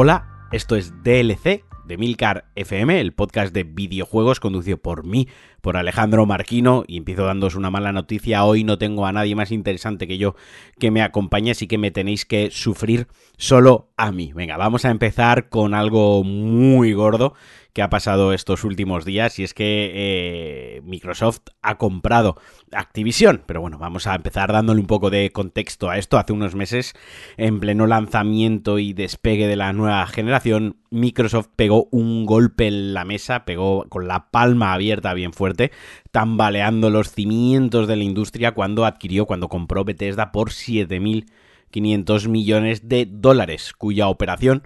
Hola, esto es DLC de Milcar FM, el podcast de videojuegos conducido por mí, por Alejandro Marquino, y empiezo dándos una mala noticia. Hoy no tengo a nadie más interesante que yo que me acompañe, así que me tenéis que sufrir solo a mí. Venga, vamos a empezar con algo muy gordo que ha pasado estos últimos días y es que eh, Microsoft ha comprado Activision. Pero bueno, vamos a empezar dándole un poco de contexto a esto. Hace unos meses, en pleno lanzamiento y despegue de la nueva generación, Microsoft pegó un golpe en la mesa, pegó con la palma abierta bien fuerte, tambaleando los cimientos de la industria cuando adquirió, cuando compró Bethesda por 7.500 millones de dólares, cuya operación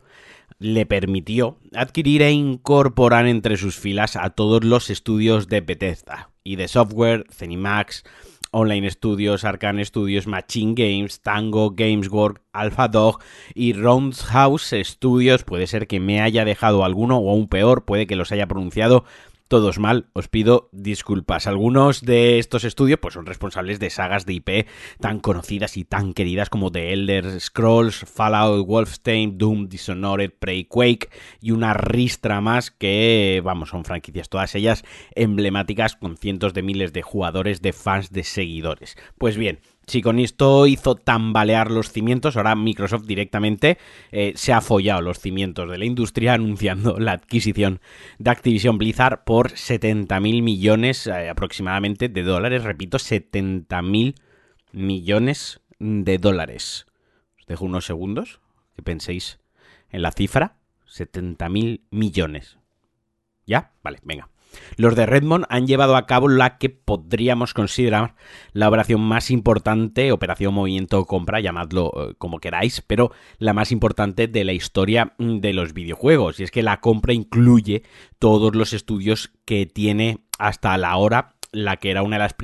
le permitió adquirir e incorporar entre sus filas a todos los estudios de Bethesda y de software, Zenimax, Online Studios, Arcane Studios, Machine Games, Tango, Gameswork, Alpha Dog y Roundhouse Studios. Puede ser que me haya dejado alguno o aún peor, puede que los haya pronunciado todos mal, os pido disculpas. Algunos de estos estudios pues, son responsables de sagas de IP tan conocidas y tan queridas como The Elder Scrolls, Fallout, Wolfenstein, Doom, Dishonored, Prey, Quake y una ristra más que, vamos, son franquicias todas ellas emblemáticas con cientos de miles de jugadores, de fans, de seguidores. Pues bien, si con esto hizo tambalear los cimientos, ahora Microsoft directamente eh, se ha follado los cimientos de la industria anunciando la adquisición de Activision Blizzard por 70.000 millones eh, aproximadamente de dólares. Repito, 70.000 millones de dólares. Os dejo unos segundos que penséis en la cifra. 70.000 millones. ¿Ya? Vale, venga. Los de Redmond han llevado a cabo la que podríamos considerar la operación más importante, operación movimiento compra, llamadlo eh, como queráis, pero la más importante de la historia mm, de los videojuegos. Y es que la compra incluye todos los estudios que tiene hasta la hora la que era una de las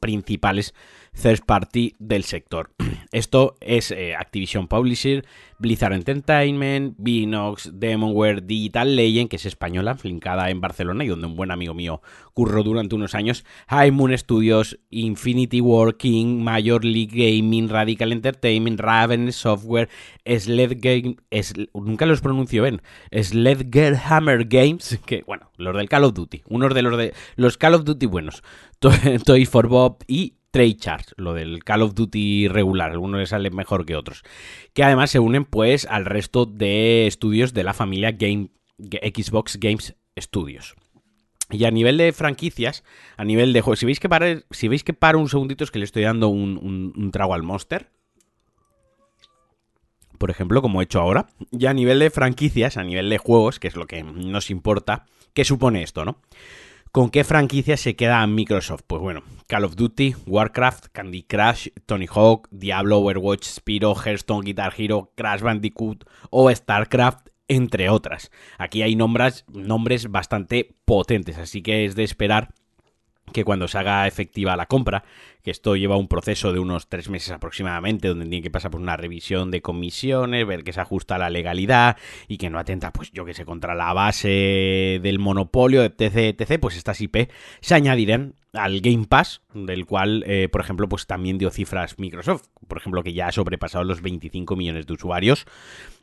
principales third party del sector. Esto es eh, Activision Publisher, Blizzard Entertainment, Binox, Demonware, Digital Legend, que es española, flincada en Barcelona y donde un buen amigo mío curró durante unos años, High Moon Studios, Infinity Working, Major League Gaming, Radical Entertainment, Raven Software, Sled Game, nunca los pronuncio bien, Hammer Games, que bueno, los del Call of Duty, unos de los de los Call of Duty buenos, Toy for Bob y Trade Charge, lo del Call of Duty regular, algunos le salen mejor que otros, que además se unen pues al resto de estudios de la familia Game, Xbox Games Studios. Y a nivel de franquicias, a nivel de juegos, si veis que para, si veis que para un segundito es que le estoy dando un, un trago al Monster, por ejemplo, como he hecho ahora, y a nivel de franquicias, a nivel de juegos, que es lo que nos importa, ¿qué supone esto, no? ¿Con qué franquicia se queda Microsoft? Pues bueno, Call of Duty, Warcraft, Candy Crush, Tony Hawk, Diablo, Overwatch, Spiro, Hearthstone, Guitar Hero, Crash Bandicoot o StarCraft, entre otras. Aquí hay nombres, nombres bastante potentes, así que es de esperar que cuando se haga efectiva la compra, que esto lleva un proceso de unos tres meses aproximadamente, donde tiene que pasar por una revisión de comisiones, ver que se ajusta a la legalidad y que no atenta, pues yo que sé, contra la base del monopolio, etc, etc, pues estas IP se añadirán al Game Pass, del cual, eh, por ejemplo, pues también dio cifras Microsoft, por ejemplo, que ya ha sobrepasado los 25 millones de usuarios.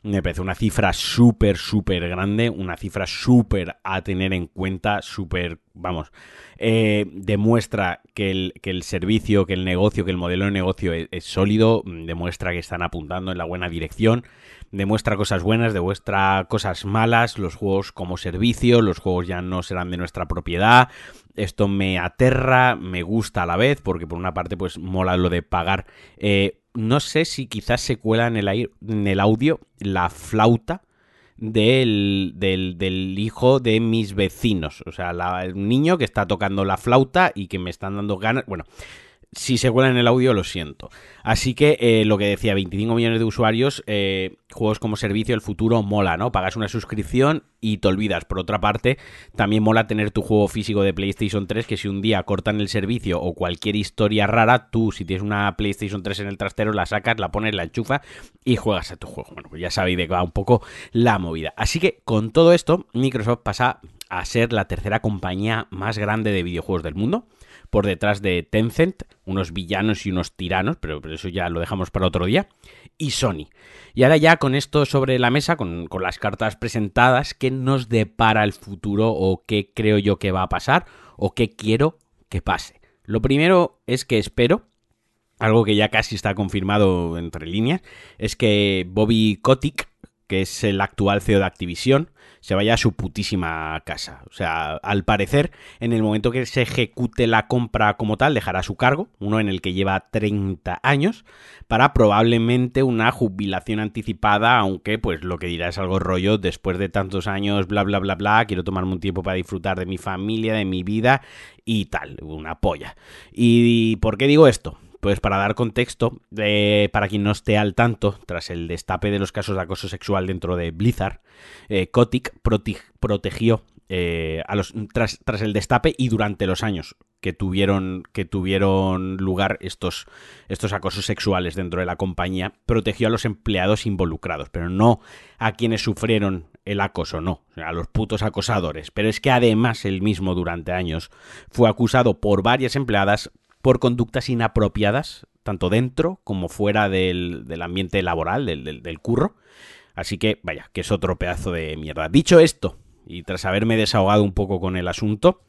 Me parece una cifra súper, súper grande, una cifra súper a tener en cuenta, súper, vamos, eh, demuestra que el, que el, servicio, que el negocio, que el modelo de negocio es sólido, demuestra que están apuntando en la buena dirección demuestra cosas buenas, demuestra cosas malas, los juegos como servicio, los juegos ya no serán de nuestra propiedad. Esto me aterra, me gusta a la vez, porque por una parte pues mola lo de pagar. Eh, no sé si quizás se cuela en el, audio la flauta del, hijo de mis vecinos. O sea, la, el niño que está tocando la flauta y que me están dando ganas. Bueno, si se cuela en el audio, lo siento. Así que eh, lo que decía, 25 millones de usuarios, eh, juegos como servicio, el futuro mola, ¿no? Pagas una suscripción y te olvidas. Por otra parte, también mola tener tu juego físico de PlayStation 3, que si un día cortan el servicio o cualquier historia rara, tú, si tienes una PlayStation 3 en el trastero, la sacas, la pones, la enchufas y juegas a tu juego. Bueno, pues ya sabéis de qué va un poco la movida. Así que con todo esto, Microsoft pasa a ser la tercera compañía más grande de videojuegos del mundo por detrás de Tencent, unos villanos y unos tiranos, pero, eso ya lo dejamos para otro día, y Sony. Y ahora ya con esto sobre la mesa, con, con las cartas presentadas, ¿qué nos depara el futuro o qué creo yo que va a pasar o qué quiero que pase? Lo primero es que espero algo que ya casi está confirmado entre líneas, es que Bobby Kotick, que es el actual CEO de Activision, se vaya a su putísima casa. O sea, al parecer, en el momento que se ejecute la compra como tal, dejará su cargo, uno en el que lleva 30 años, para probablemente una jubilación anticipada, aunque pues lo que dirá es algo rollo, después de tantos años, bla, bla, bla, bla, quiero tomarme un tiempo para disfrutar de mi familia, de mi vida y tal, una polla. ¿Y por qué digo esto? Pues para dar contexto, eh, para quien no esté al tanto, tras el destape de los casos de acoso sexual dentro de Blizzard, eh, Kotick protegió eh, a los, tras, tras, el destape y durante los años que tuvieron, que tuvieron lugar estos, estos acosos sexuales dentro de la compañía, protegió a los empleados involucrados, pero no a quienes sufrieron el acoso, no, a los putos acosadores. Pero es que además él mismo durante años fue acusado por varias empleadas por conductas inapropiadas, tanto dentro como fuera del, ambiente laboral, del, del, curro. Así que, vaya, que es otro pedazo de mierda. Dicho esto, y tras haberme desahogado un poco con el asunto,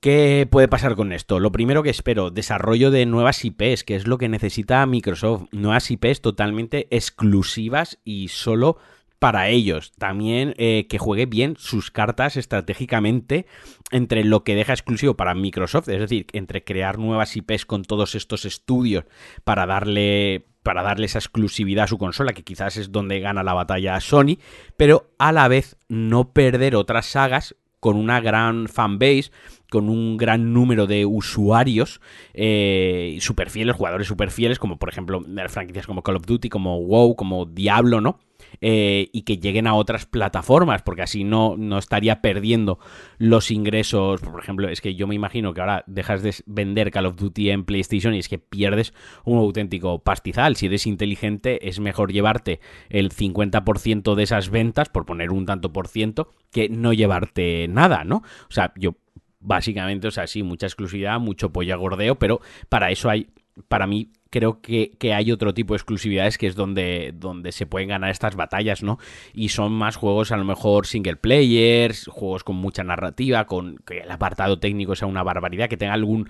¿Qué puede pasar con esto? Lo primero que espero, desarrollo de nuevas IPs, que es lo que necesita Microsoft. Nuevas IPs totalmente exclusivas y solo para ellos. También eh, que juegue bien sus cartas estratégicamente entre lo que deja exclusivo para Microsoft, es decir, entre crear nuevas IPs con todos estos estudios para darle para darle esa exclusividad a su consola, que quizás es donde gana la batalla a Sony, pero a la vez no perder otras sagas con una gran fanbase, con un gran número de usuarios eh, super fieles, jugadores super fieles, como por ejemplo franquicias como Call of Duty, como WoW, como Diablo, ¿no? Eh, y que lleguen a otras plataformas, porque así no, no estaría perdiendo los ingresos. Por ejemplo, es que yo me imagino que ahora dejas de vender Call of Duty en PlayStation y es que pierdes un auténtico pastizal. Si eres inteligente, es mejor llevarte el 50% de esas ventas, por poner un tanto por ciento, que no llevarte nada, ¿no? O sea, yo básicamente, o sea, sí, mucha exclusividad, mucho pollo gordeo, pero para eso hay, para mí, creo que, hay otro tipo de exclusividades que es donde, donde se pueden ganar estas batallas, ¿no? Y son más juegos a lo mejor single players, juegos con mucha narrativa, con que el apartado técnico sea una barbaridad, que tenga algún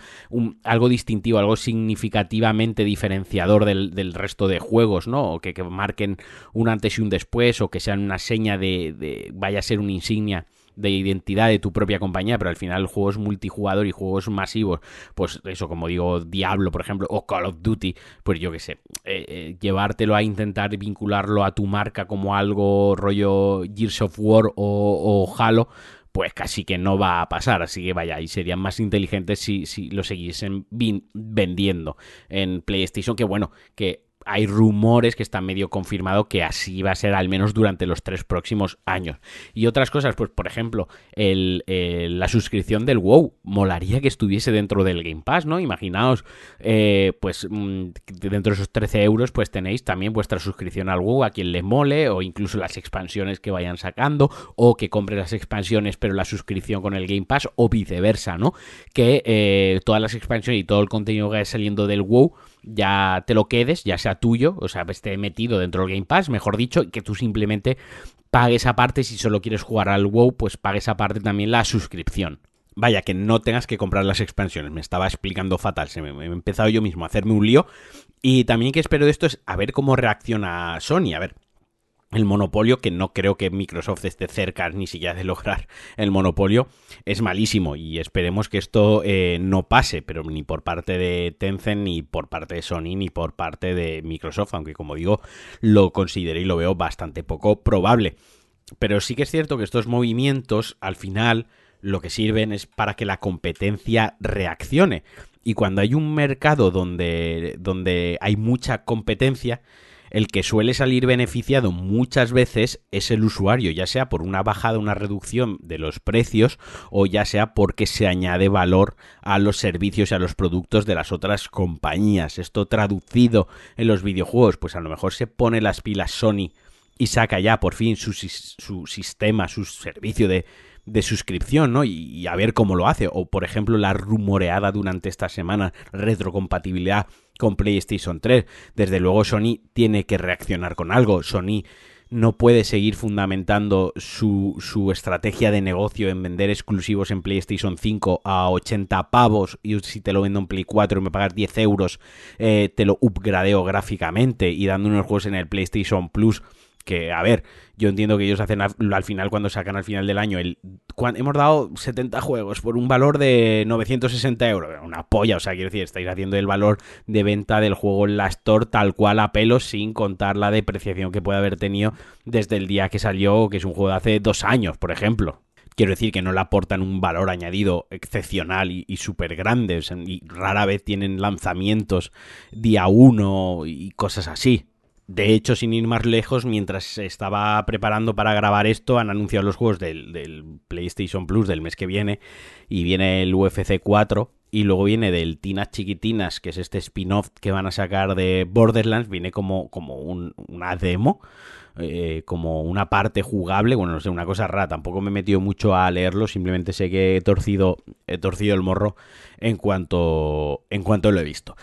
algo distintivo, algo significativamente diferenciador del, resto de juegos, ¿no? O que, marquen un antes y un después, o que sean una seña de, de vaya a ser una insignia de identidad de tu propia compañía, pero al final juegos multijugador y juegos masivos, pues eso, como digo, Diablo, por ejemplo, o Call of Duty, pues yo qué sé, eh, eh, llevártelo a intentar vincularlo a tu marca como algo rollo Gears of War o, o Halo, pues casi que no va a pasar. Así que vaya, y serían más inteligentes si, si lo seguiesen vendiendo en PlayStation. Que bueno, que hay rumores que están medio confirmado que así va a ser al menos durante los tres próximos años. Y otras cosas, pues por ejemplo, la suscripción del WoW. Molaría que estuviese dentro del Game Pass, ¿no? Imaginaos, eh, pues mm, dentro de esos 13 euros, pues tenéis también vuestra suscripción al WoW a quien le mole, o incluso las expansiones que vayan sacando, o que compre las expansiones pero la suscripción con el Game Pass, o viceversa, ¿no? Que eh, todas las expansiones y todo el contenido que vaya saliendo del WoW ya te lo quedes, ya sea tuyo, o sea, esté metido dentro del Game Pass, mejor dicho, y que tú simplemente pagues aparte, si solo quieres jugar al WoW, pues pagues aparte también la suscripción. Vaya, que no tengas que comprar las expansiones. Me estaba explicando fatal. Se me, he empezado yo mismo a hacerme un lío. Y también que espero de esto es a ver cómo reacciona Sony. A ver, el monopolio, que no creo que Microsoft esté cerca ni siquiera de lograr el monopolio, es malísimo y esperemos que esto eh, no pase, pero ni por parte de Tencent, ni por parte de Sony, ni por parte de Microsoft, aunque como digo, lo considero y lo veo bastante poco probable. Pero sí que es cierto que estos movimientos al final lo que sirven es para que la competencia reaccione. Y cuando hay un mercado donde, donde hay mucha competencia, el que suele salir beneficiado muchas veces es el usuario, ya sea por una bajada, una reducción de los precios o ya sea porque se añade valor a los servicios y a los productos de las otras compañías. Esto traducido en los videojuegos, pues a lo mejor se pone las pilas Sony y saca ya por fin su, su sistema, su servicio de de suscripción, ¿no? Y, a ver cómo lo hace. O, por ejemplo, la rumoreada durante esta semana retrocompatibilidad con PlayStation 3. Desde luego, Sony tiene que reaccionar con algo. Sony no puede seguir fundamentando su, su, estrategia de negocio en vender exclusivos en PlayStation 5 a 80 pavos y si te lo vendo en Play 4 y me pagas 10 euros, eh, te lo upgradeo gráficamente y dando unos juegos en el PlayStation Plus que, a ver, yo entiendo que ellos hacen al, final, cuando sacan al final del año, el, hemos dado 70 juegos por un valor de 960 euros. Una polla, o sea, quiero decir, estáis haciendo el valor de venta del juego en la Store tal cual a pelo, sin contar la depreciación que puede haber tenido desde el día que salió, que es un juego de hace dos años, por ejemplo. Quiero decir que no le aportan un valor añadido excepcional y, y súper grande. y rara vez tienen lanzamientos día uno y cosas así. De hecho, sin ir más lejos, mientras se estaba preparando para grabar esto, han anunciado los juegos del, PlayStation Plus del mes que viene. Y viene el UFC 4. Y luego viene del Tinas Chiquitinas, que es este spin-off que van a sacar de Borderlands. Viene como, como una demo. Eh, como una parte jugable, bueno, no sé, una cosa rara, tampoco me he metido mucho a leerlo, simplemente sé que he torcido, he torcido el morro en cuanto, en cuanto lo he visto.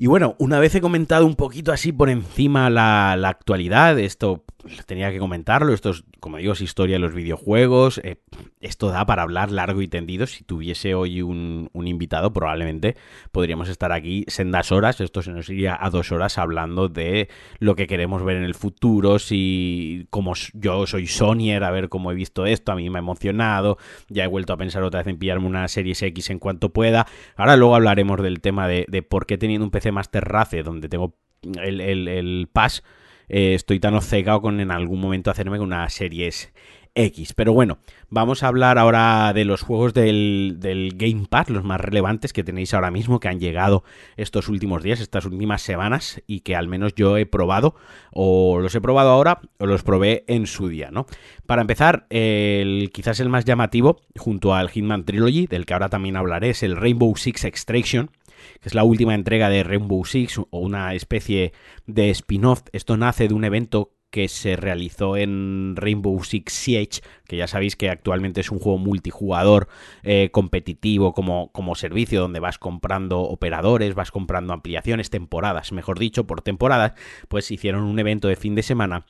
Y bueno, una vez he comentado un poquito así por encima la, la actualidad, esto tenía que comentarlo, esto es, como digo, es historia de los videojuegos, eh, esto da para hablar largo y tendido, si tuviese hoy un, invitado probablemente podríamos estar aquí sendas horas, esto se nos iría a dos horas hablando de lo que queremos ver en el futuro, si como yo soy Sonyer, a ver cómo he visto esto, a mí me ha emocionado, ya he vuelto a pensar otra vez en pillarme una Series X en cuanto pueda, ahora luego hablaremos del tema de, de por qué teniendo un PC Master Race donde tengo el, el, el Pass, eh, estoy tan obcecado con en algún momento hacerme con una series X. Pero bueno, vamos a hablar ahora de los juegos del, Game Pass, los más relevantes que tenéis ahora mismo, que han llegado estos últimos días, estas últimas semanas, y que al menos yo he probado, o los he probado ahora, o los probé en su día, ¿no? Para empezar, el, quizás el más llamativo, junto al Hitman Trilogy, del que ahora también hablaré, es el Rainbow Six Extraction, que es la última entrega de Rainbow Six o una especie de spin-off. Esto nace de un evento que se realizó en Rainbow Six Siege, que ya sabéis que actualmente es un juego multijugador eh, competitivo como, como servicio, donde vas comprando operadores, vas comprando ampliaciones, temporadas, mejor dicho, por temporadas, pues hicieron un evento de fin de semana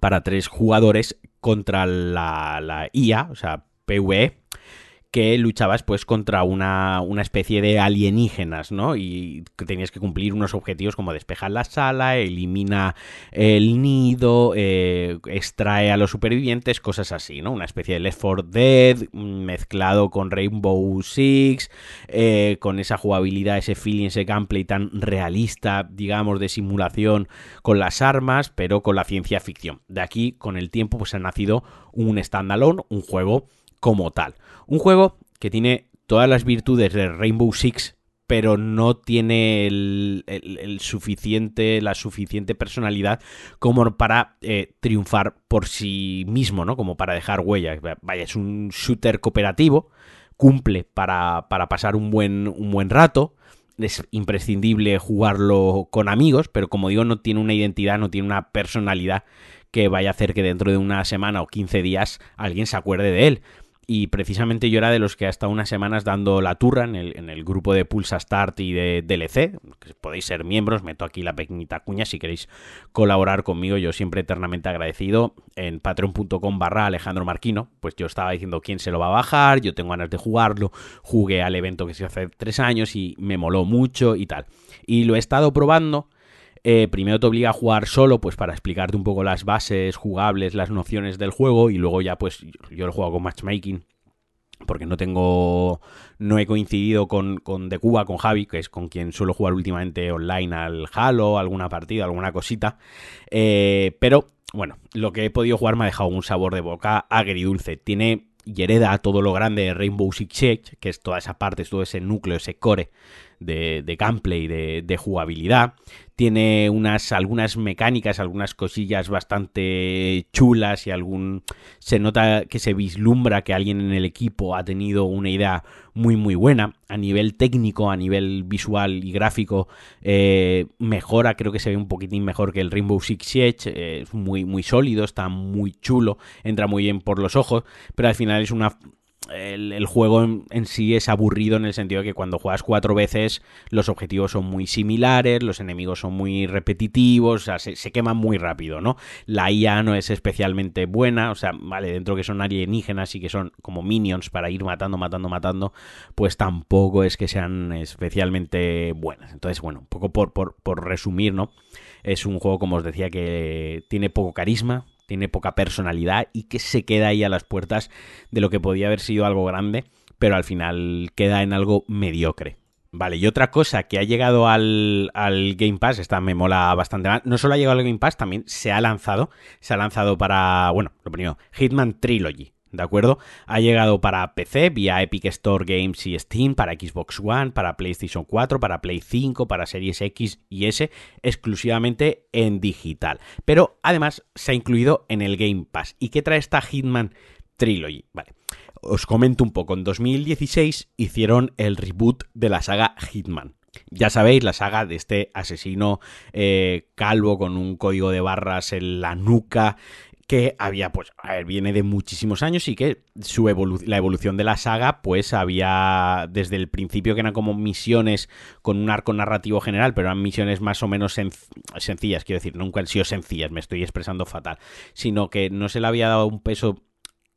para tres jugadores contra la, la IA, o sea, PvE, que luchabas pues contra una, una, especie de alienígenas, ¿no? Y tenías que cumplir unos objetivos como despejar la sala, elimina el nido, eh, extrae a los supervivientes, cosas así, ¿no? Una especie de Left 4 Dead mezclado con Rainbow Six, eh, con esa jugabilidad, ese feeling, ese gameplay tan realista, digamos, de simulación con las armas, pero con la ciencia ficción. De aquí, con el tiempo, pues ha nacido un standalone, un juego como tal. Un juego que tiene todas las virtudes de Rainbow Six, pero no tiene el, suficiente, la suficiente personalidad como para eh, triunfar por sí mismo, ¿no? Como para dejar huella. Vaya, es un shooter cooperativo, cumple para, para pasar un buen, un buen rato. Es imprescindible jugarlo con amigos, pero como digo, no tiene una identidad, no tiene una personalidad que vaya a hacer que dentro de una semana o 15 días alguien se acuerde de él y precisamente yo era de los que ha estado unas semanas dando la turra en el, en el grupo de Pulsa Start y de DLC, que podéis ser miembros, meto aquí la pequeñita cuña si queréis colaborar conmigo, yo siempre eternamente agradecido en patreon.com barra Alejandro Marquino, pues yo estaba diciendo quién se lo va a bajar, yo tengo ganas de jugarlo, jugué al evento que se hace tres años y me moló mucho y tal. Y lo he estado probando eh, primero te obliga a jugar solo, pues para explicarte un poco las bases jugables, las nociones del juego, y luego ya pues yo lo juego con matchmaking, porque no tengo, no he coincidido con, con De Cuba, con Javi, que es con quien suelo jugar últimamente online al Halo, alguna partida, alguna cosita, eh, pero bueno, lo que he podido jugar me ha dejado un sabor de boca agridulce, tiene y hereda todo lo grande de Rainbow Six Siege, que es toda esa parte, todo ese núcleo, ese core de, gameplay, de, de, jugabilidad. Tiene unas, algunas mecánicas, algunas cosillas bastante chulas y algún. Se nota que se vislumbra que alguien en el equipo ha tenido una idea muy, muy buena. A nivel técnico, a nivel visual y gráfico, eh, mejora, creo que se ve un poquitín mejor que el Rainbow Six Siege. Eh, es muy, muy sólido, está muy chulo, entra muy bien por los ojos, pero al final es una el, juego en, sí es aburrido en el sentido de que cuando juegas cuatro veces los objetivos son muy similares, los enemigos son muy repetitivos, o sea, se, queman muy rápido, ¿no? La IA no es especialmente buena, o sea, vale, dentro que son alienígenas y que son como minions para ir matando, matando, matando, pues tampoco es que sean especialmente buenas. Entonces, bueno, un poco por, por, por resumir, ¿no? Es un juego, como os decía, que tiene poco carisma, tiene poca personalidad y que se queda ahí a las puertas de lo que podía haber sido algo grande, pero al final queda en algo mediocre. Vale, y otra cosa que ha llegado al, al, Game Pass, esta me mola bastante más, no solo ha llegado al Game Pass, también se ha lanzado, se ha lanzado para, bueno, lo primero, Hitman Trilogy, ¿de acuerdo? Ha llegado para PC vía Epic Store Games y Steam, para Xbox One, para PlayStation 4, para Play 5, para Series X y S, exclusivamente en digital. Pero además se ha incluido en el Game Pass. ¿Y qué trae esta Hitman Trilogy? Vale. Os comento un poco, en 2016 hicieron el reboot de la saga Hitman. Ya sabéis, la saga de este asesino eh, calvo con un código de barras en la nuca que había, pues, a ver, viene de muchísimos años y que su la evolución de la saga, pues, había desde el principio que eran como misiones con un arco narrativo general, pero eran misiones más o menos sencillas, quiero decir, nunca han sido sencillas, me estoy expresando fatal, sino que no se le había dado un peso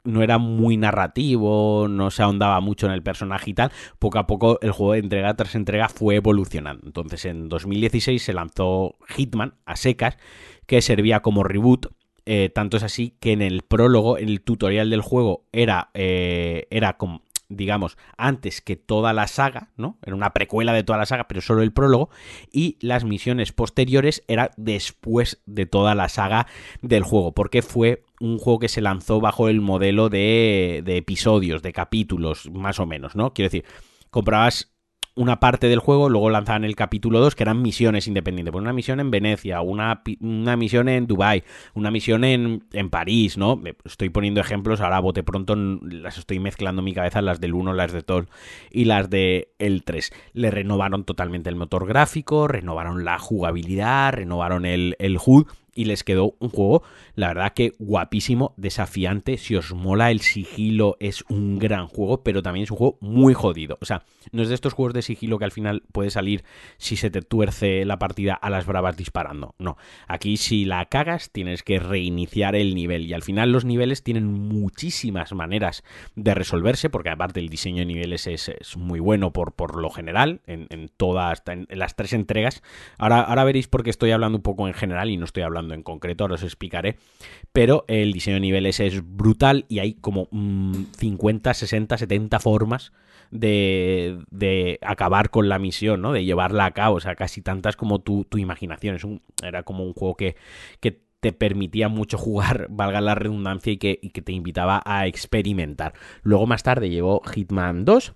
no era muy narrativo, no se ahondaba mucho en el personaje y tal, poco a poco el juego de entrega tras entrega fue evolucionando. Entonces en 2016 se lanzó Hitman a secas, que servía como reboot eh, tanto es así que en el prólogo, en el tutorial del juego, era, eh, era como, digamos, antes que toda la saga, ¿no? Era una precuela de toda la saga, pero solo el prólogo. Y las misiones posteriores era después de toda la saga del juego, porque fue un juego que se lanzó bajo el modelo de, de episodios, de capítulos, más o menos, ¿no? Quiero decir, comprabas una parte del juego, luego lanzaban el capítulo 2, que eran misiones independientes. Pues una misión en Venecia, una, una misión en Dubai, una misión en, en, París, ¿no? Estoy poniendo ejemplos, ahora bote pronto las estoy mezclando mi cabeza, las del 1, las de 2 y las de el 3. Le renovaron totalmente el motor gráfico, renovaron la jugabilidad, renovaron el, el HUD y les quedó un juego, la verdad que guapísimo, desafiante. Si os mola el sigilo, es un gran juego, pero también es un juego muy jodido. O sea, no es de estos juegos de sigilo que al final puede salir si se te tuerce la partida a las bravas disparando. No, aquí si la cagas tienes que reiniciar el nivel y al final los niveles tienen muchísimas maneras de resolverse, porque aparte el diseño de niveles es, muy bueno por, por lo general, en, todas, las tres entregas. Ahora, ahora veréis por qué estoy hablando un poco en general y no estoy hablando en concreto, ahora os explicaré. Pero el diseño de niveles es brutal y hay como 50, 60, 70 formas de, de, acabar con la misión, ¿no? De llevarla a cabo, o sea, casi tantas como tu, tu imaginación. Es un, era como un juego que, que te permitía mucho jugar, valga la redundancia, y que, que te invitaba a experimentar. Luego más tarde llegó Hitman 2.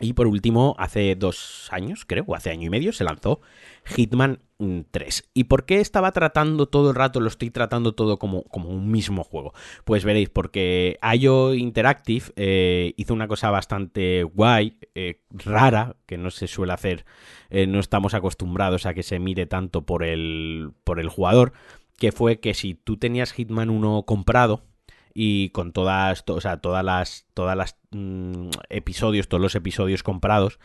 Y por último, hace dos años, creo, o hace año y medio, se lanzó Hitman 3. ¿Y por qué estaba tratando todo el rato, lo estoy tratando todo como, como un mismo juego? Pues veréis, porque IO Interactive eh, hizo una cosa bastante guay, eh, rara, que no se suele hacer, eh, no estamos acostumbrados a que se mire tanto por el, por el jugador, que fue que si tú tenías Hitman 1 comprado, y con todas, o sea, todas las, todas las mm, episodios, todos los episodios comprados,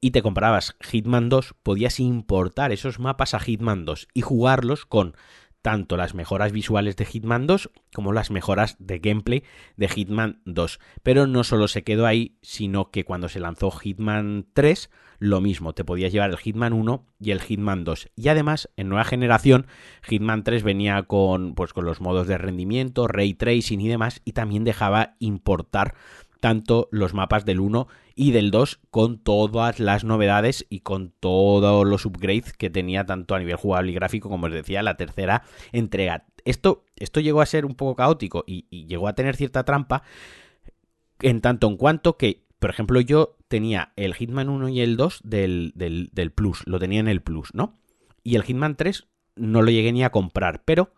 y te comprabas Hitman 2, podías importar esos mapas a Hitman 2 y jugarlos con tanto las mejoras visuales de Hitman 2 como las mejoras de gameplay de Hitman 2. Pero no solo se quedó ahí, sino que cuando se lanzó Hitman 3, lo mismo, te podías llevar el Hitman 1 y el Hitman 2. Y además, en nueva generación, Hitman 3 venía con, pues, con los modos de rendimiento, ray tracing y demás, y también dejaba importar tanto los mapas del 1 y del 2 con todas las novedades y con todos los upgrades que tenía tanto a nivel jugable y gráfico como os decía la tercera entrega. Esto, esto llegó a ser un poco caótico y, llegó a tener cierta trampa en tanto en cuanto que, por ejemplo, yo tenía el Hitman 1 y el 2 del, del, del Plus, lo tenía en el Plus, ¿no? Y el Hitman 3 no lo llegué ni a comprar, pero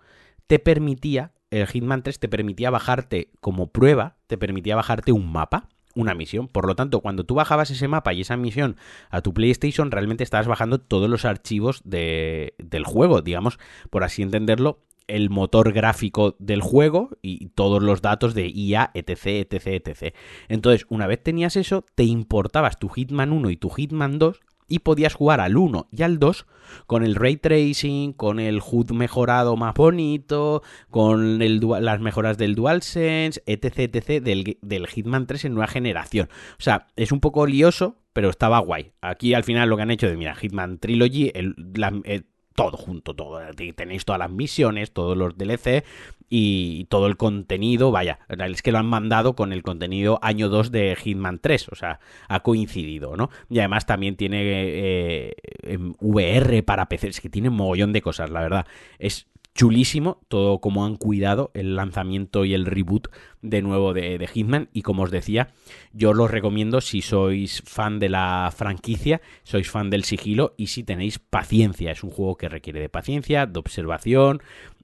te permitía, el Hitman 3 te permitía bajarte como prueba, te permitía bajarte un mapa, una misión. Por lo tanto, cuando tú bajabas ese mapa y esa misión a tu PlayStation, realmente estabas bajando todos los archivos de, del juego, digamos, por así entenderlo, el motor gráfico del juego y todos los datos de IA, etc, etc, etc. Entonces, una vez tenías eso, te importabas tu Hitman 1 y tu Hitman 2 y podías jugar al 1 y al 2 con el ray tracing, con el HUD mejorado más bonito, con el, las mejoras del DualSense, etc, etc, del, Hitman 3 en nueva generación. O sea, es un poco lioso, pero estaba guay. Aquí al final lo que han hecho de, mira, Hitman Trilogy, el, el, todo junto, todo. Tenéis todas las misiones, todos los DLC y todo el contenido. Vaya, es que lo han mandado con el contenido año 2 de Hitman 3, o sea, ha coincidido, ¿no? Y además también tiene eh, VR para PC, es que tiene mogollón de cosas, la verdad. Es chulísimo todo como han cuidado el lanzamiento y el reboot de nuevo de, Hitman. Y como os decía yo os lo recomiendo si sois fan de la franquicia sois fan del sigilo y si tenéis paciencia. Es un juego que requiere de paciencia de observación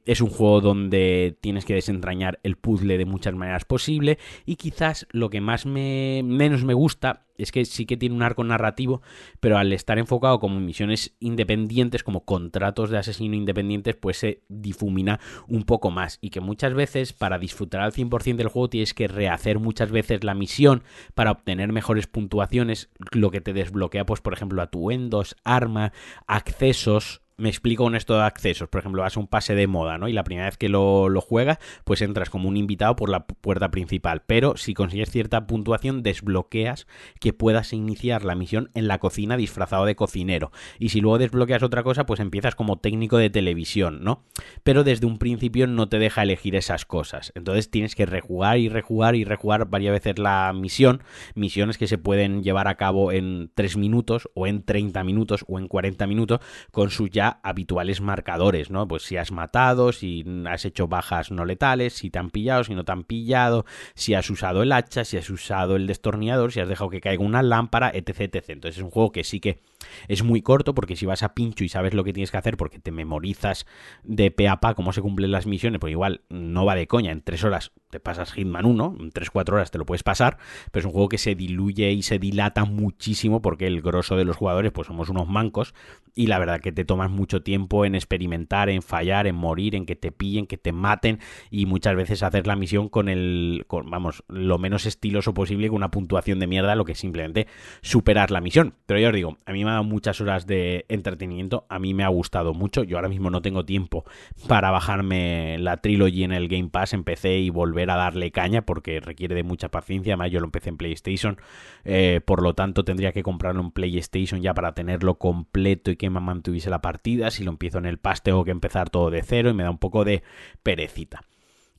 es un juego donde tienes que desentrañar el puzzle de muchas maneras posible y quizás lo que más me menos me gusta es que sí que tiene un arco narrativo, pero al estar enfocado como misiones independientes, como contratos de asesino independientes, pues se difumina un poco más. Y que muchas veces para disfrutar al 100% del juego tienes que rehacer muchas veces la misión para obtener mejores puntuaciones, lo que te desbloquea pues por ejemplo atuendos, arma, accesos, me explico con esto de accesos. Por ejemplo, vas a un pase de moda, ¿no? Y la primera vez que lo, lo, juegas, pues entras como un invitado por la puerta principal. Pero si consigues cierta puntuación, desbloqueas que puedas iniciar la misión en la cocina disfrazado de cocinero. Y si luego desbloqueas otra cosa, pues empiezas como técnico de televisión, ¿no? Pero desde un principio no te deja elegir esas cosas. Entonces tienes que rejugar y rejugar y rejugar varias veces la misión. Misiones que se pueden llevar a cabo en 3 minutos, o en 30 minutos, o en 40 minutos, con sus habituales marcadores, ¿no? Pues si has matado, si has hecho bajas no letales, si te han pillado, si no te han pillado, si has usado el hacha, si has usado el destornillador, si has dejado que caiga una lámpara, etc, etc. Entonces es un juego que sí que es muy corto porque si vas a pincho y sabes lo que tienes que hacer porque te memorizas de pe a pa cómo se cumplen las misiones, pues igual no va de coña, en tres horas te pasas Hitman 1, en 3-4 horas te lo puedes pasar, pero es un juego que se diluye y se dilata muchísimo porque el grosso de los jugadores pues somos unos mancos y la verdad que te tomas mucho tiempo en experimentar, en fallar, en morir, en que te pillen, que te maten y muchas veces hacer la misión con el, con, vamos, lo menos estiloso posible, con una puntuación de mierda, lo que es simplemente superar la misión. Pero yo os digo, a mí me ha dado muchas horas de entretenimiento, a mí me ha gustado mucho, yo ahora mismo no tengo tiempo para bajarme la trilogy en el Game Pass, empecé y volver a darle caña porque requiere de mucha paciencia. Además, yo lo empecé en PlayStation, eh, por lo tanto tendría que comprarlo en PlayStation ya para tenerlo completo y que me mantuviese la partida. Si lo empiezo en el PAS, tengo que empezar todo de cero y me da un poco de perecita.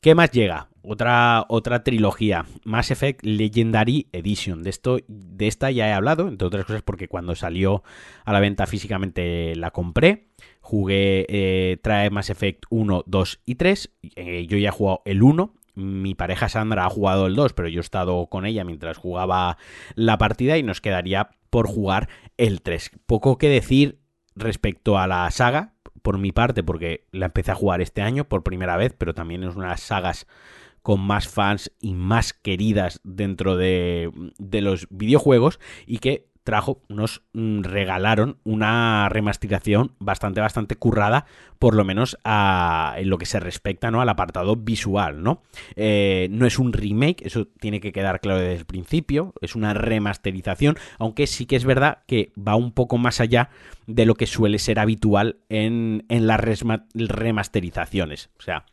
¿Qué más llega? Otra, otra trilogía, Mass Effect Legendary Edition. De, esto, de esta ya he hablado, entre otras cosas porque cuando salió a la venta físicamente la compré. Jugué, eh, trae Mass Effect 1, 2 y 3. Eh, yo ya he jugado el 1, mi pareja Sandra ha jugado el 2, pero yo he estado con ella mientras jugaba la partida y nos quedaría por jugar el 3. Poco que decir respecto a la saga, por mi parte, porque la empecé a jugar este año por primera vez, pero también es una de las sagas con más fans y más queridas dentro de, de los videojuegos y que trajo, nos mm, regalaron una remasterización bastante, bastante currada, por lo menos a, en lo que se respecta ¿no? al apartado visual, ¿no? Eh, no es un remake, eso tiene que quedar claro desde el principio, es una remasterización, aunque sí que es verdad que va un poco más allá de lo que suele ser habitual en, en las remasterizaciones. O sea,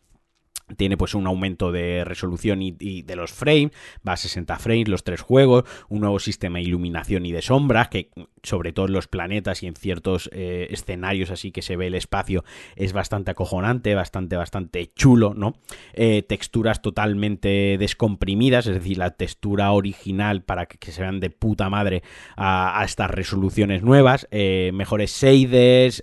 tiene pues un aumento de resolución y, de los frames, va a 60 frames los tres juegos, un nuevo sistema de iluminación y de sombras que sobre todo en los planetas y en ciertos eh, escenarios así que se ve el espacio es bastante acojonante, bastante bastante chulo, ¿no? Eh, texturas totalmente descomprimidas, es decir, la textura original para que, se vean de puta madre a, estas resoluciones nuevas, eh, mejores shaders,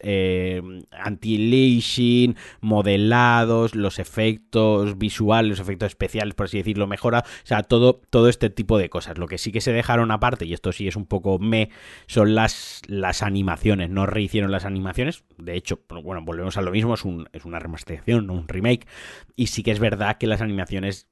anti-aliasing, modelados, los efectos efectos visuales, efectos especiales, por así decirlo, mejora. O sea, todo, todo este tipo de cosas. Lo que sí que se dejaron aparte, y esto sí es un poco me, son las, las animaciones. No rehicieron las animaciones. De hecho, bueno, volvemos a lo mismo, es, un, es una remasterización, un remake. Y sí que es verdad que las animaciones,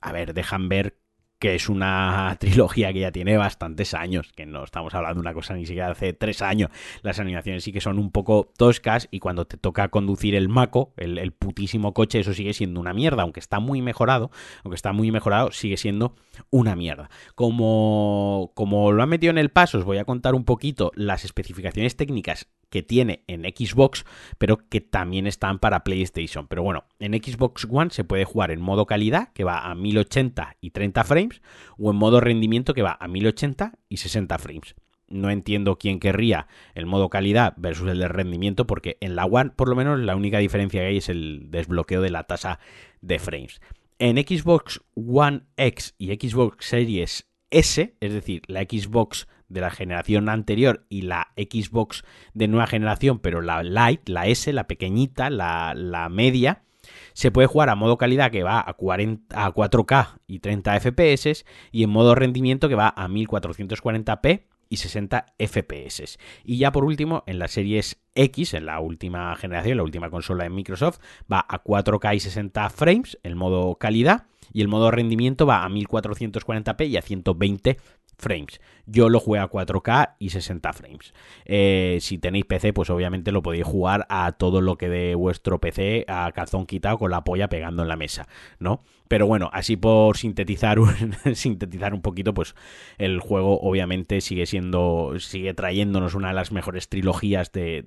a ver, dejan ver que es una trilogía que ya tiene bastantes años, que no estamos hablando de una cosa ni siquiera hace tres años. Las animaciones sí que son un poco toscas y cuando te toca conducir el Mako, el, putísimo coche, eso sigue siendo una mierda, aunque está muy mejorado, aunque está muy mejorado, sigue siendo una mierda. Como, como lo han metido en el paso, os voy a contar un poquito las especificaciones técnicas que tiene en Xbox, pero que también están para PlayStation. Pero bueno, en Xbox One se puede jugar en modo calidad, que va a 1080 y 30 frames, o en modo rendimiento, que va a 1080 y 60 frames. No entiendo quién querría el modo calidad versus el de rendimiento, porque en la One, por lo menos, la única diferencia que hay es el desbloqueo de la tasa de frames. En Xbox One X y Xbox Series S, es decir, la Xbox de la generación anterior y la Xbox de nueva generación, pero la Lite, la S, la pequeñita, la, media, se puede jugar a modo calidad que va a, 40, a 4K y 30 FPS y en modo rendimiento que va a 1440p y 60 FPS. Y ya por último, en las series X, en la última generación, la última consola de Microsoft, va a 4K y 60 frames, el modo calidad, y el modo rendimiento va a 1440p y a 120 frames. Yo lo juego a 4K y 60 frames. Eh, si tenéis PC, pues obviamente lo podéis jugar a todo lo que de vuestro PC a calzón quitado con la polla pegando en la mesa, ¿no? Pero bueno, así por sintetizar un, sintetizar un poquito, pues el juego obviamente sigue siendo, sigue trayéndonos una de las mejores trilogías de,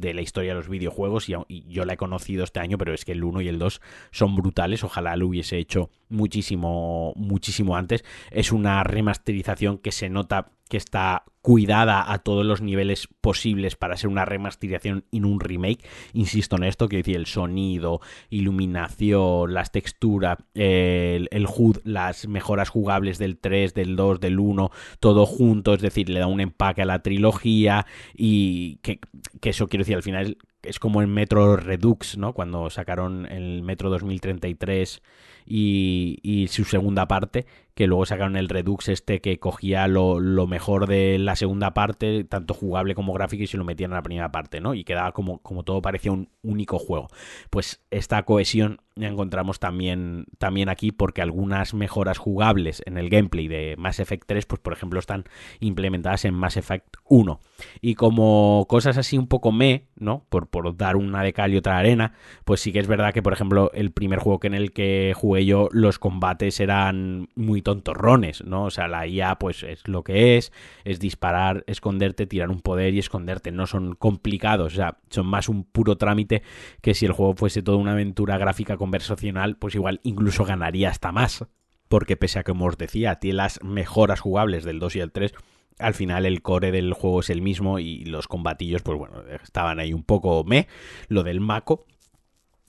la historia de los videojuegos y, y, yo la he conocido este año, pero es que el 1 y el 2 son brutales, ojalá lo hubiese hecho muchísimo, muchísimo antes. Es una remasterización que se nota que está cuidada a todos los niveles posibles para ser una remasterización y un remake. Insisto en esto, que decir, el sonido, iluminación, las texturas, el, el, HUD, las mejoras jugables del 3, del 2, del 1, todo junto, es decir, le da un empaque a la trilogía y que, que eso quiero decir, al final es como el Metro Redux, ¿no? Cuando sacaron el Metro 2033 y, su segunda parte, que luego sacaron el Redux este que cogía lo, mejor de la segunda parte, tanto jugable como gráfico, y se lo metían en la primera parte, ¿no? Y quedaba como, como todo parecía un único juego. Pues esta cohesión la encontramos también, también aquí porque algunas mejoras jugables en el gameplay de Mass Effect 3, pues por ejemplo están implementadas en Mass Effect 1. Y como cosas así un poco me, ¿no? Por, por dar una de cal y otra arena, pues sí que es verdad que por ejemplo el primer juego en el que jugué yo, los combates eran muy tontorrones, ¿no? O sea, la IA pues es lo que es, es disparar, esconderte, tirar un poder y esconderte, no son complicados, o sea, son más un puro trámite que si el juego fuese toda una aventura gráfica conversacional, pues igual incluso ganaría hasta más. Porque pese a que, como os decía, tiene las mejoras jugables del 2 y el 3, al final el core del juego es el mismo y los combatillos, pues bueno, estaban ahí un poco me. Lo del Mako,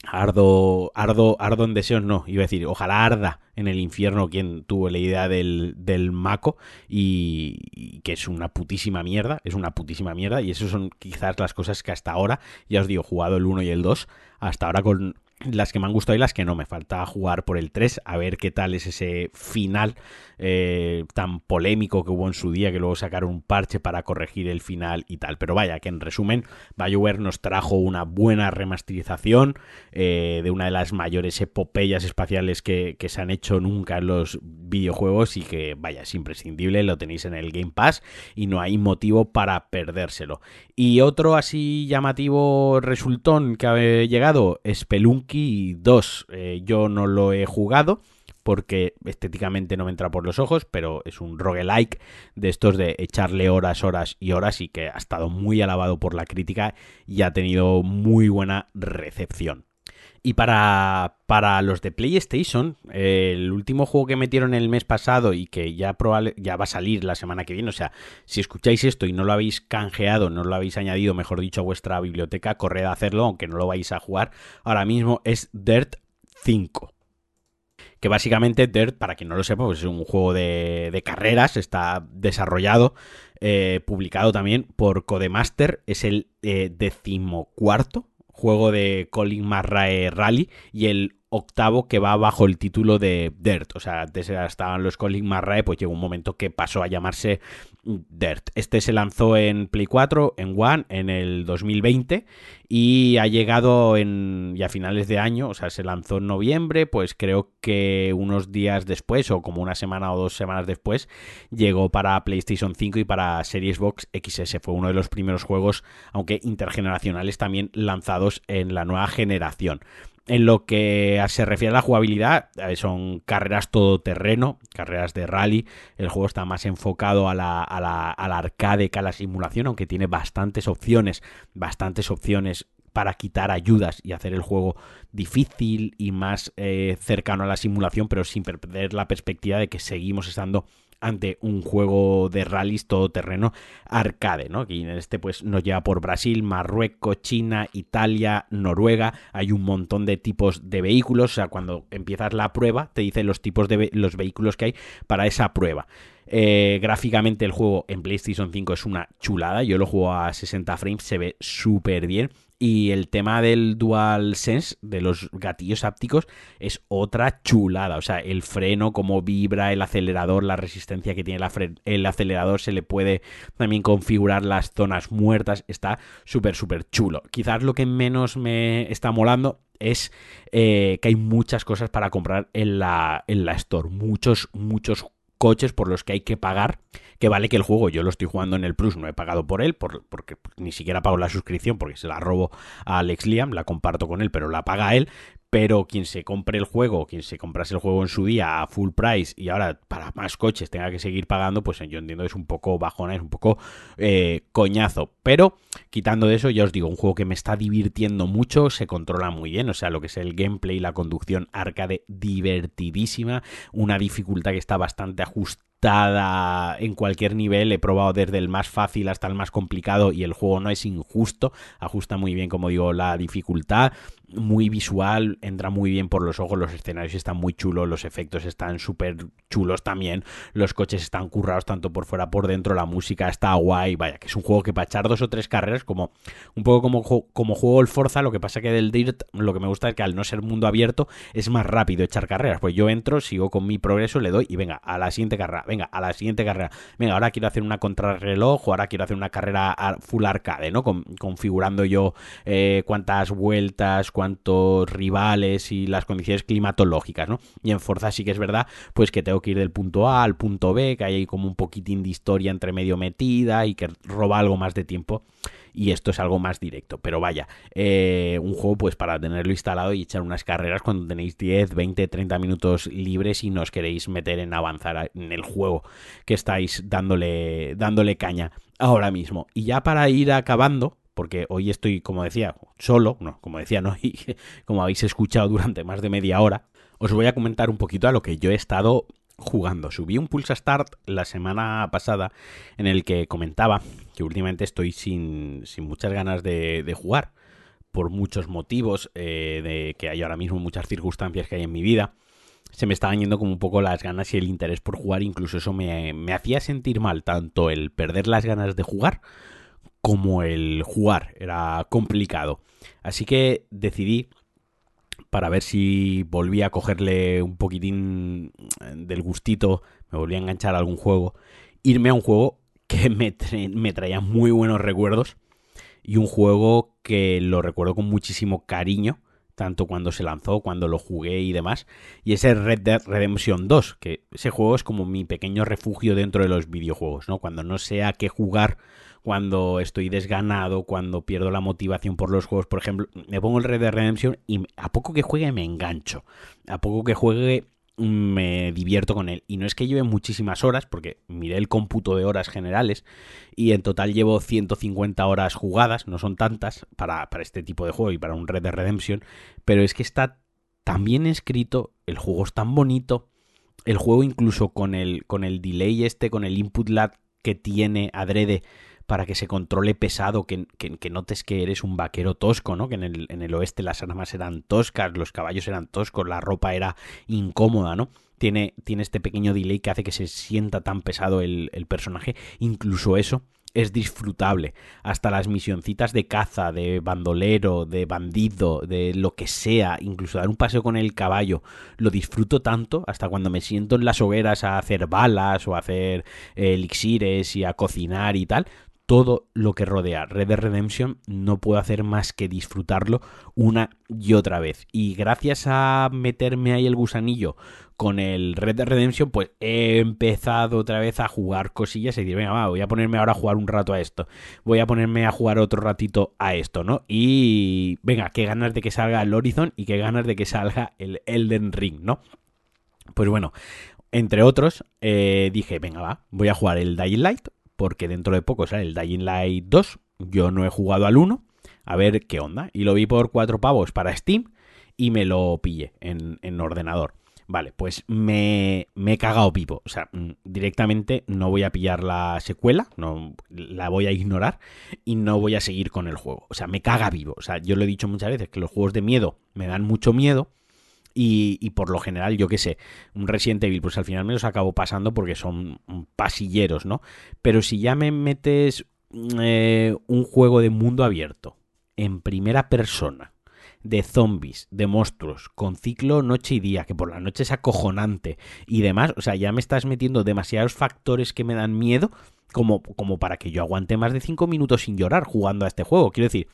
Ardo, ardo, ardo en deseos, no, iba a decir, ojalá arda en el infierno quien tuvo la idea del, del Mako y, que es una putísima mierda, es una putísima mierda y esas son quizás las cosas que hasta ahora, ya os digo, jugado el 1 y el 2, hasta ahora con las que me han gustado y las que no. Me falta jugar por el 3, a ver qué tal es ese final eh, tan polémico que hubo en su día, que luego sacaron un parche para corregir el final y tal. Pero vaya, que en resumen, BioWare nos trajo una buena remasterización eh, de una de las mayores epopeyas espaciales que, que, se han hecho nunca en los videojuegos y que, vaya, es imprescindible, lo tenéis en el Game Pass y no hay motivo para perdérselo. Y otro así llamativo resultón que ha llegado, Spelunky 2. Eh, yo no lo he jugado porque estéticamente no me entra por los ojos, pero es un roguelike de estos de echarle horas, horas y horas y que ha estado muy alabado por la crítica y ha tenido muy buena recepción. Y para, para los de PlayStation, el último juego que metieron el mes pasado y que ya, ya va a salir la semana que viene, o sea, si escucháis esto y no lo habéis canjeado, no lo habéis añadido, mejor dicho, a vuestra biblioteca, corred a hacerlo, aunque no lo vais a jugar. Ahora mismo, es Dirt 5 que básicamente Dirt, para quien no lo sepa, pues es un juego de, carreras, está desarrollado, eh, publicado también por Codemaster, es el eh, decimocuarto juego de Colin McRae Rally y el octavo que va bajo el título de Dirt. O sea, antes estaban los Colin Marrae, pues llegó un momento que pasó a llamarse Dirt. Este se lanzó en Play 4, en One, en el 2020 y ha llegado en, ya a finales de año, o sea, se lanzó en noviembre, pues creo que unos días después o como una semana o dos semanas después llegó para PlayStation 5 y para Series Box XS. Fue uno de los primeros juegos, aunque intergeneracionales también lanzados en la nueva generación. En lo que se refiere a la jugabilidad, eh, son carreras todoterreno, carreras de rally. El juego está más enfocado a la, a la, arcade que a la simulación, aunque tiene bastantes opciones, bastantes opciones para quitar ayudas y hacer el juego difícil y más eh, cercano a la simulación, pero sin perder la perspectiva de que seguimos estando ante un juego de rallies todoterreno arcade, ¿no? Y en este pues nos lleva por Brasil, Marruecos, China, Italia, Noruega, hay un montón de tipos de vehículos, o sea, cuando empiezas la prueba te dice los tipos de los vehículos que hay para esa prueba. Eh, gráficamente el juego en PlayStation 5 es una chulada, yo lo juego a 60 frames, se ve súper bien y el tema del Dual Sense, de los gatillos ápticos, es otra chulada. O sea, el freno, cómo vibra el acelerador, la resistencia que tiene el acelerador, se le puede también configurar las zonas muertas. Está súper, súper chulo. Quizás lo que menos me está molando es eh, que hay muchas cosas para comprar en la, en la Store. Muchos, muchos coches por los que hay que pagar, que vale que el juego yo lo estoy jugando en el Plus, no he pagado por él, porque ni siquiera pago la suscripción, porque se la robo a Alex Liam, la comparto con él, pero la paga él, pero quien se compre el juego, quien se comprase el juego en su día a full price y ahora para más coches tenga que seguir pagando, pues yo entiendo es un poco bajona, es un poco eh, coñazo. Pero quitando de eso, ya os digo, un juego que me está divirtiendo mucho, se controla muy bien, o sea, lo que es el gameplay, la conducción arcade divertidísima, una dificultad que está bastante ajustada en cualquier nivel. He probado desde el más fácil hasta el más complicado y el juego no es injusto. Ajusta muy bien, como digo, la dificultad. Muy visual, entra muy bien por los ojos. Los escenarios están muy chulos, los efectos están súper chulos también. Los coches están currados tanto por fuera por dentro. La música está guay. Vaya, que es un juego que para echar dos o tres carreras, como un poco como, como juego el Forza. Lo que pasa que del Dirt, lo que me gusta es que al no ser mundo abierto, es más rápido echar carreras. Pues yo entro, sigo con mi progreso, le doy y venga, a la siguiente carrera venga, a la siguiente carrera, venga, ahora quiero hacer una contrarreloj o ahora quiero hacer una carrera full arcade, ¿no? configurando yo eh, cuántas vueltas, cuántos rivales y las condiciones climatológicas, ¿no? Y en Forza sí que es verdad, pues que tengo que ir del punto A al punto B, que hay como un poquitín de historia entre medio metida y que roba algo más de tiempo y esto es algo más directo. Pero vaya, eh, un juego pues para tenerlo instalado y echar unas carreras cuando tenéis 10, 20, 30 minutos libres y no os queréis meter en avanzar en el juego que estáis dándole, dándole caña ahora mismo. Y ya para ir acabando, porque hoy estoy, como decía, solo, no, como decía, no, y como habéis escuchado durante más de media hora, os voy a comentar un poquito a lo que yo he estado jugando. Subí un Pulsa Start la semana pasada en el que comentaba que últimamente estoy sin, muchas ganas de, jugar por muchos motivos, eh, de que hay ahora mismo muchas circunstancias que hay en mi vida. Se me estaban yendo como un poco las ganas y el interés por jugar, incluso eso me, me hacía sentir mal, tanto el perder las ganas de jugar como el jugar, era complicado. Así que decidí para ver si volvía a cogerle un poquitín del gustito, me volvía a enganchar a algún juego, irme a un juego que me, me traía muy buenos recuerdos y un juego que lo recuerdo con muchísimo cariño, tanto cuando se lanzó, cuando lo jugué y demás, y ese Red Dead Redemption 2, que ese juego es como mi pequeño refugio dentro de los videojuegos, ¿no? Cuando no sé a qué jugar cuando estoy desganado, cuando pierdo la motivación por los juegos, por ejemplo, me pongo el Red Dead Redemption y a poco que juegue me engancho. A poco que juegue me divierto con él. Y no es que lleve muchísimas horas, porque miré el cómputo de horas generales y en total llevo 150 horas jugadas, no son tantas para, para este tipo de juego y para un Red Dead Redemption, pero es que está tan bien escrito, el juego es tan bonito, el juego incluso con el, con el delay este, con el input lag que tiene adrede para que se controle pesado, que, notes que eres un vaquero tosco, ¿no? Que en el, en el oeste las armas eran toscas, los caballos eran toscos, la ropa era incómoda, ¿no? Tiene, tiene este pequeño delay que hace que se sienta tan pesado el, el personaje. Incluso eso es disfrutable. Hasta las misioncitas de caza, de bandolero, de bandido, de lo que sea, incluso dar un paseo con el caballo, lo disfruto tanto hasta cuando me siento en las hogueras a hacer balas o a hacer eh, elixires y a cocinar y tal todo lo que rodea Red Dead Redemption no puedo hacer más que disfrutarlo una y otra vez. Y gracias a meterme ahí el gusanillo con el Red Dead Redemption, pues he empezado otra vez a jugar cosillas y decir, venga, va, voy a ponerme ahora a jugar un rato a esto. Voy a ponerme a jugar otro ratito a esto, ¿no? Y venga, qué ganas de que salga el Horizon y qué ganas de que salga el Elden Ring, ¿no? Pues bueno, entre otros, eh, dije, venga, va, voy a jugar el Dying Light, porque dentro de poco sale el Dying Light 2. Yo no he jugado al 1, a ver qué onda. Y lo vi por 4 pavos para Steam y me lo pillé en, ordenador. Vale, pues me, me, he cagado pipo. O sea, mm, directamente no voy a pillar la secuela, no, la voy a ignorar y no voy a seguir con el juego. O sea, me caga vivo. O sea, yo lo he dicho muchas veces que los juegos de miedo me dan mucho miedo y, por lo general, yo qué sé, un Resident Evil, pues al final me los acabo pasando porque son pasilleros, ¿no? Pero si ya me metes eh, un juego de mundo abierto, en primera persona, de zombies, de monstruos, con ciclo noche y día, que por la noche es acojonante y demás, o sea, ya me estás metiendo demasiados factores que me dan miedo como, como para que yo aguante más de 5 minutos sin llorar jugando a este juego. Quiero decir,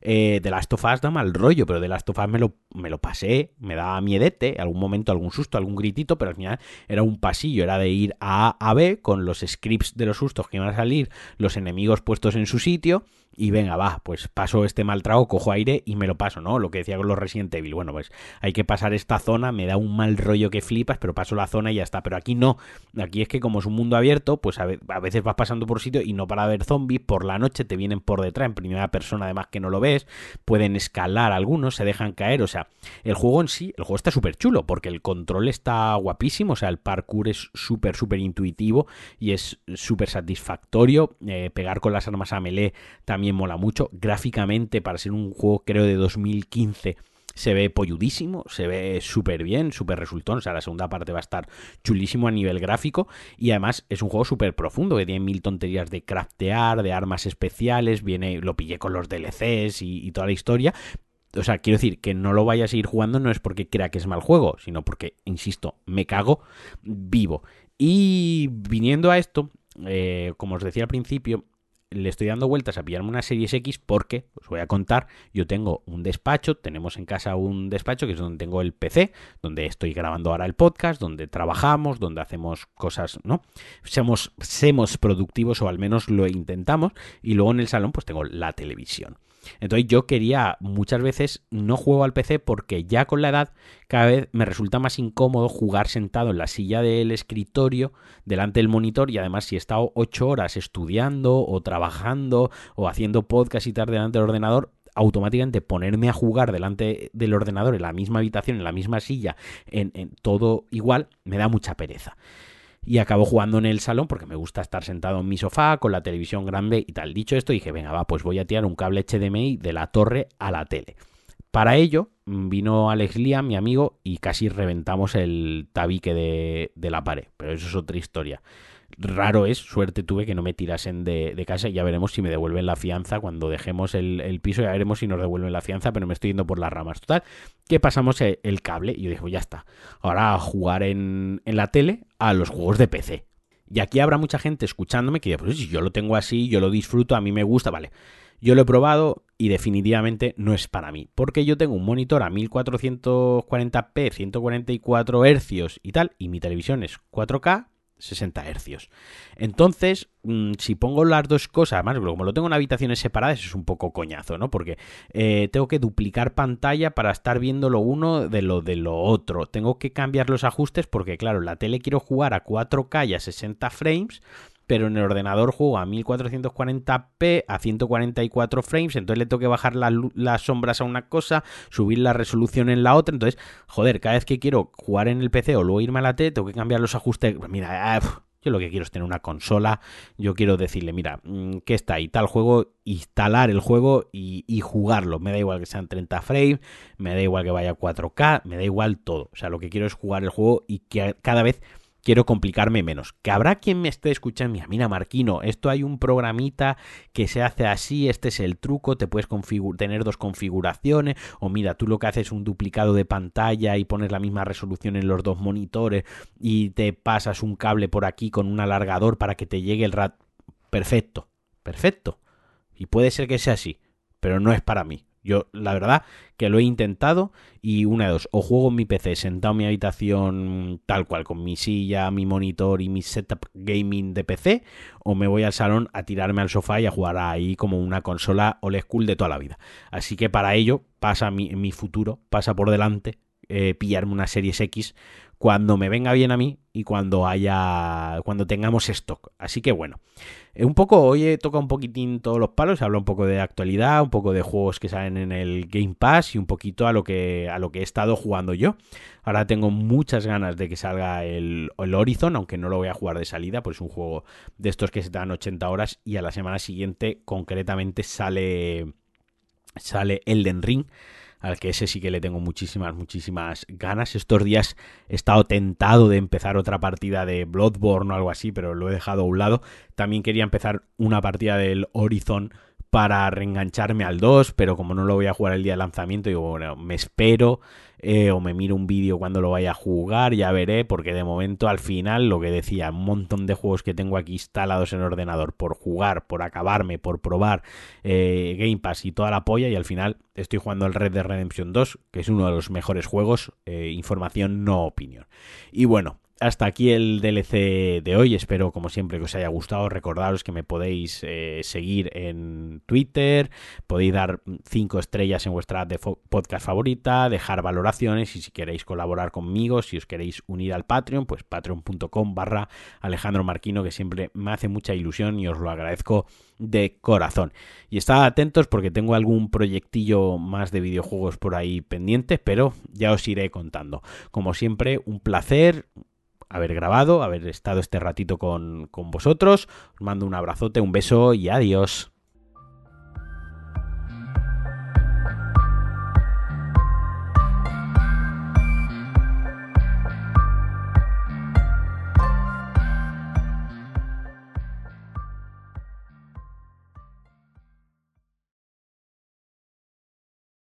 eh, The Last of Us da mal rollo, pero The Last of Us me lo, me lo pasé, me daba miedete, algún momento algún susto, algún gritito, pero al final era un pasillo, era de ir a A a B con los scripts de los sustos que iban a salir, los enemigos puestos en su sitio y venga, va, pues paso este mal trago, cojo aire y me lo paso, ¿no? Lo que decía con los Resident Evil. Bueno, pues hay que pasar esta zona, me da un mal rollo que flipas, pero paso la zona y ya está. Pero aquí no. Aquí es que como es un mundo abierto, pues a, veces pasando por sitio y no para ver zombies, por la noche te vienen por detrás en primera persona, además que no lo ves, pueden escalar algunos, se dejan caer, o sea, el juego en sí, el juego está súper chulo, porque el control está guapísimo, o sea, el parkour es súper, súper intuitivo y es súper satisfactorio. Eh, pegar con las armas a melee también mola mucho. Gráficamente, para ser un juego creo de 2015, se ve polludísimo, se ve súper bien, súper resultón. O sea, la segunda parte va a estar chulísimo a nivel gráfico. Y además es un juego súper profundo, que tiene mil tonterías de craftear, de armas especiales. Viene, lo pillé con los DLCs y, toda la historia. O sea, quiero decir que no lo vaya a seguir jugando no es porque crea que es mal juego, sino porque, insisto, me cago vivo. Y viniendo a esto, eh, como os decía al principio, le estoy dando vueltas a pillarme una Series X porque, os voy a contar, yo tengo un despacho, tenemos en casa un despacho que es donde tengo el PC, donde estoy grabando ahora el podcast, donde trabajamos, donde hacemos cosas, ¿no? Seamos productivos o al menos lo intentamos y luego en el salón pues tengo la televisión. Entonces yo quería, muchas veces no juego al PC porque ya con la edad cada vez me resulta más incómodo jugar sentado en la silla del escritorio delante del monitor y además si he estado ocho horas estudiando o trabajando o haciendo podcast y tal delante del ordenador, automáticamente ponerme a jugar delante del ordenador en la misma habitación, en la misma silla, en, en todo igual, me da mucha pereza y acabo jugando en el salón porque me gusta estar sentado en mi sofá con la televisión grande y tal. Dicho esto, dije, venga, va, pues voy a tirar un cable HDMI de la torre a la tele. Para ello mm, vino Alex Liam, mi amigo, y casi reventamos el tabique de, de la pared. Pero eso es otra historia raro es, suerte tuve que no me tirasen de, casa y ya veremos si me devuelven la fianza cuando dejemos el, piso, ya veremos si nos devuelven la fianza, pero me estoy yendo por las ramas. Total, que pasamos el, cable y yo dije, ya está, ahora a jugar en, la tele a los juegos de PC. Y aquí habrá mucha gente escuchándome que pues si yo lo tengo así, yo lo disfruto, a mí me gusta, vale. Yo lo he probado y definitivamente no es para mí, porque yo tengo un monitor a 1440p, 144 Hz y tal, y mi televisión es 4K, 60 hercios. Entonces, mm, si pongo las dos cosas, además, como lo tengo en habitaciones separadas, es un poco coñazo, ¿no? Porque eh, tengo que duplicar pantalla para estar viendo lo uno de lo de lo otro. Tengo que cambiar los ajustes porque, claro, la tele quiero jugar a 4K y a 60 frames pero en el ordenador juego a 1440p a 144 frames, entonces le tengo que bajar las sombras a una cosa, subir la resolución en la otra, entonces, joder, cada vez que quiero jugar en el PC o luego irme a la T, tengo que cambiar los ajustes, mira, ah, yo lo que quiero es tener una consola, yo quiero decirle, mira, mm, que está ahí tal juego, instalar el juego y, y, jugarlo. Me da igual que sean 30 frames, me da igual que vaya a 4K, me da igual todo. O sea, lo que quiero es jugar el juego y que cada vez quiero complicarme menos. Que habrá quien me esté escuchando, mira, Marquino, esto hay un programita que se hace así, este es el truco, te puedes tener dos configuraciones, o mira, tú lo que haces es un duplicado de pantalla y pones la misma resolución en los dos monitores y te pasas un cable por aquí con un alargador para que te llegue el rat. Perfecto, perfecto. Y puede ser que sea así, pero no es para mí. Yo, la verdad, que lo he intentado y una de dos, o juego en mi PC sentado en mi habitación tal cual, con mi silla, mi monitor y mi setup gaming de PC, o me voy al salón a tirarme al sofá y a jugar ahí como una consola old school de toda la vida. Así que para ello pasa mi, futuro, pasa por delante eh, pillarme una Series X cuando me venga bien a mí y cuando haya cuando tengamos stock. Así que bueno, eh, un poco hoy he tocado un poquitín todos los palos, hablo un poco de actualidad, un poco de juegos que salen en el Game Pass y un poquito a lo que a lo que he estado jugando yo. Ahora tengo muchas ganas de que salga el, el Horizon, aunque no lo voy a jugar de salida, pues es un juego de estos que se dan 80 horas y a la semana siguiente concretamente sale sale Elden Ring al que ese sí que le tengo muchísimas, muchísimas ganas. Estos días he estado tentado de empezar otra partida de Bloodborne o algo así, pero lo he dejado a un lado. También quería empezar una partida del Horizon para reengancharme al 2, pero como no lo voy a jugar el día de lanzamiento, digo, bueno, me espero eh, o me miro un vídeo cuando lo vaya a jugar, ya veré, porque de momento al final, lo que decía, un montón de juegos que tengo aquí instalados en ordenador por jugar, por acabarme, por probar eh, Game Pass y toda la polla, y al final estoy jugando el Red Dead Redemption 2, que es uno de los mejores juegos, eh, información no opinión. Y bueno, hasta aquí el DLC de hoy. Espero, como siempre, que os haya gustado. Recordaros que me podéis eh, seguir en Twitter, podéis dar 5 estrellas en vuestra podcast favorita, dejar valoraciones y si queréis colaborar conmigo, si os queréis unir al Patreon, pues patreon.com barra Alejandro Marquino, que siempre me hace mucha ilusión y os lo agradezco de corazón. Y estad atentos porque tengo algún proyectillo más de videojuegos por ahí pendiente, pero ya os iré contando. Como siempre, un placer haber grabado, haber estado este ratito con, con vosotros. Os mando un abrazote, un beso y adiós.